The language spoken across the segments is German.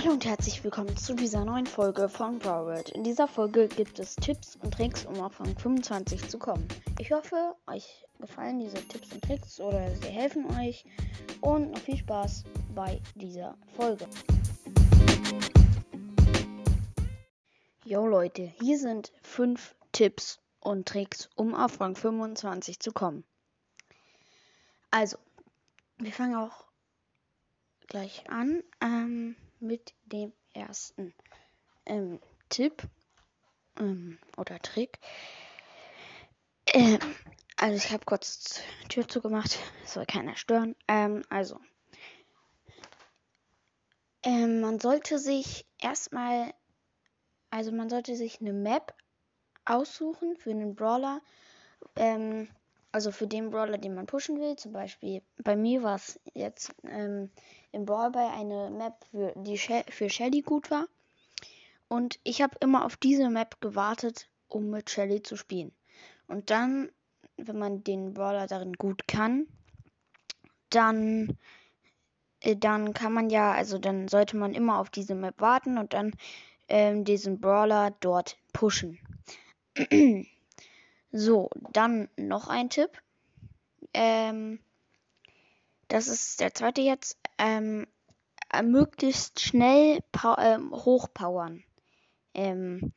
Hallo und herzlich willkommen zu dieser neuen Folge von Broward. In dieser Folge gibt es Tipps und Tricks, um auf Rang 25 zu kommen. Ich hoffe, euch gefallen diese Tipps und Tricks oder sie helfen euch und noch viel Spaß bei dieser Folge. Yo Leute, hier sind 5 Tipps und Tricks, um auf Rang 25 zu kommen. Also, wir fangen auch gleich an. Ähm, mit dem ersten ähm, Tipp ähm, oder Trick. Ähm, also ich habe kurz Tür zugemacht, soll keiner stören. Ähm, also ähm, man sollte sich erstmal, also man sollte sich eine Map aussuchen für einen Brawler. Ähm, also für den Brawler, den man pushen will. Zum Beispiel bei mir war es jetzt ähm, im Brawl Ball eine Map, für, die She für Shelly gut war. Und ich habe immer auf diese Map gewartet, um mit Shelly zu spielen. Und dann, wenn man den Brawler darin gut kann, dann, äh, dann kann man ja, also dann sollte man immer auf diese Map warten und dann ähm, diesen Brawler dort pushen. So, dann noch ein Tipp. Ähm, das ist der zweite jetzt. Ähm, äh, möglichst schnell ähm, hochpowern. Ähm,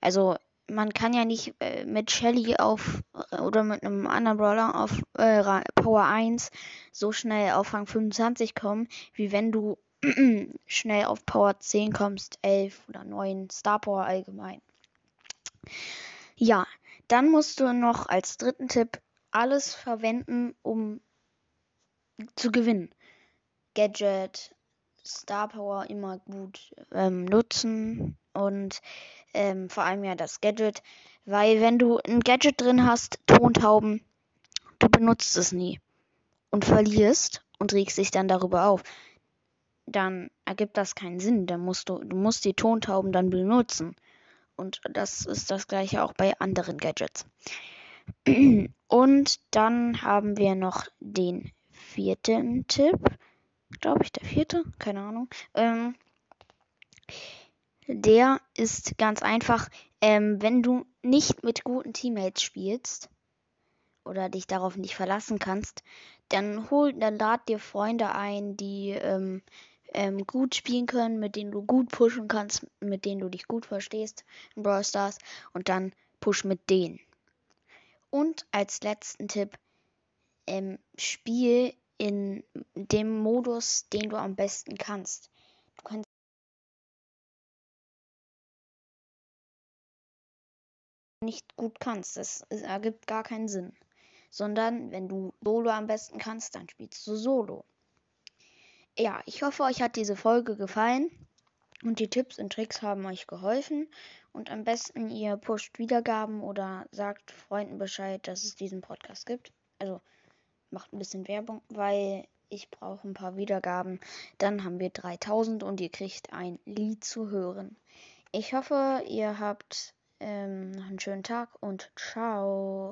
also man kann ja nicht äh, mit Shelly auf äh, oder mit einem anderen Brawler auf äh, Power 1 so schnell auf Rang 25 kommen, wie wenn du schnell auf Power 10 kommst, 11 oder 9 Star Power allgemein. Ja, dann musst du noch als dritten Tipp alles verwenden, um zu gewinnen. Gadget, Star Power immer gut ähm, nutzen und ähm, vor allem ja das Gadget, weil wenn du ein Gadget drin hast, Tontauben, du benutzt es nie und verlierst und regst dich dann darüber auf, dann ergibt das keinen Sinn. Dann musst du, du musst die Tontauben dann benutzen. Und das ist das gleiche auch bei anderen Gadgets. Und dann haben wir noch den vierten Tipp. Glaube ich, der vierte, keine Ahnung. Ähm, der ist ganz einfach, ähm, wenn du nicht mit guten Teammates spielst oder dich darauf nicht verlassen kannst, dann hol, dann lad dir Freunde ein, die ähm, ähm, gut spielen können, mit denen du gut pushen kannst, mit denen du dich gut verstehst in Brawl Stars und dann push mit denen. Und als letzten Tipp, ähm, spiel in dem Modus, den du am besten kannst. Du kannst nicht gut kannst, das, ergibt gar keinen Sinn. Sondern wenn du Solo am besten kannst, dann spielst du Solo ja, ich hoffe, euch hat diese Folge gefallen und die Tipps und Tricks haben euch geholfen. Und am besten ihr pusht Wiedergaben oder sagt Freunden Bescheid, dass es diesen Podcast gibt. Also macht ein bisschen Werbung, weil ich brauche ein paar Wiedergaben. Dann haben wir 3000 und ihr kriegt ein Lied zu hören. Ich hoffe, ihr habt ähm, einen schönen Tag und ciao.